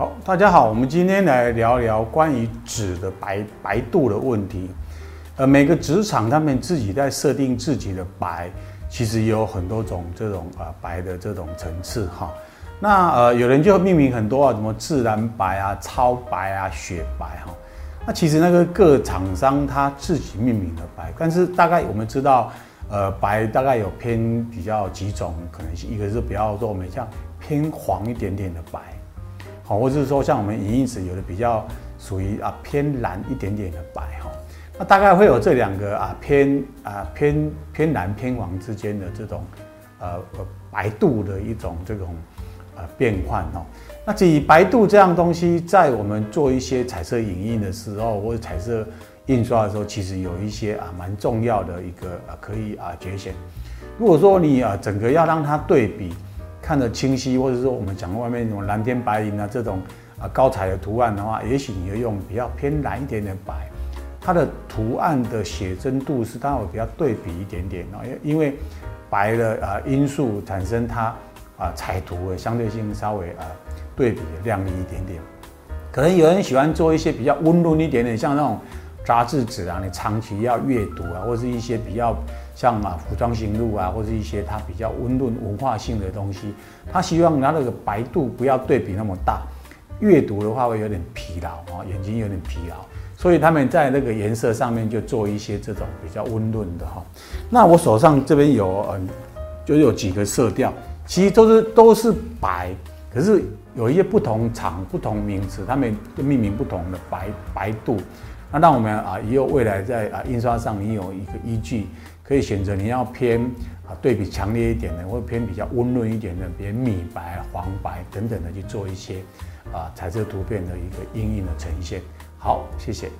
好，大家好，我们今天来聊聊关于纸的白白度的问题。呃，每个纸厂他们自己在设定自己的白，其实有很多种这种啊白的这种层次哈。那呃，有人就命名很多啊，什么自然白啊、超白啊、雪白哈。那其实那个各厂商他自己命名的白，但是大概我们知道，呃，白大概有偏比较几种，可能性一个是比较说我们像偏黄一点点的白。好，或者是说像我们银印纸有的比较属于啊偏蓝一点点的白哈，那大概会有这两个啊偏啊偏偏蓝偏黄之间的这种呃白度的一种这种呃变换哦。那至于白度这样东西，在我们做一些彩色影印的时候，或者彩色印刷的时候，其实有一些啊蛮重要的一个啊可以啊觉醒。如果说你啊整个要让它对比。看得清晰，或者说我们讲外面那种蓝天白云啊这种啊高彩的图案的话，也许你要用比较偏蓝一点点白，它的图案的写真度是当然会比较对比一点点哦，因因为白的啊因素产生它啊彩图的相对性稍微啊对比亮丽一点点，可能有人喜欢做一些比较温润一点点，像那种杂志纸啊，你长期要阅读啊，或是一些比较。像啊，服装行路啊，或者一些它比较温润文化性的东西，他希望它那个白度不要对比那么大，阅读的话会有点疲劳啊，眼睛有点疲劳，所以他们在那个颜色上面就做一些这种比较温润的哈。那我手上这边有嗯，就有几个色调，其实都是都是白，可是有一些不同厂不同名词，他们命名不同的白白度，那让我们啊也有未来在啊印刷上你有一个依据。可以选择你要偏啊对比强烈一点的，或者偏比较温润一点的，比如米白、黄白等等的去做一些啊彩色图片的一个阴影的呈现。好，谢谢。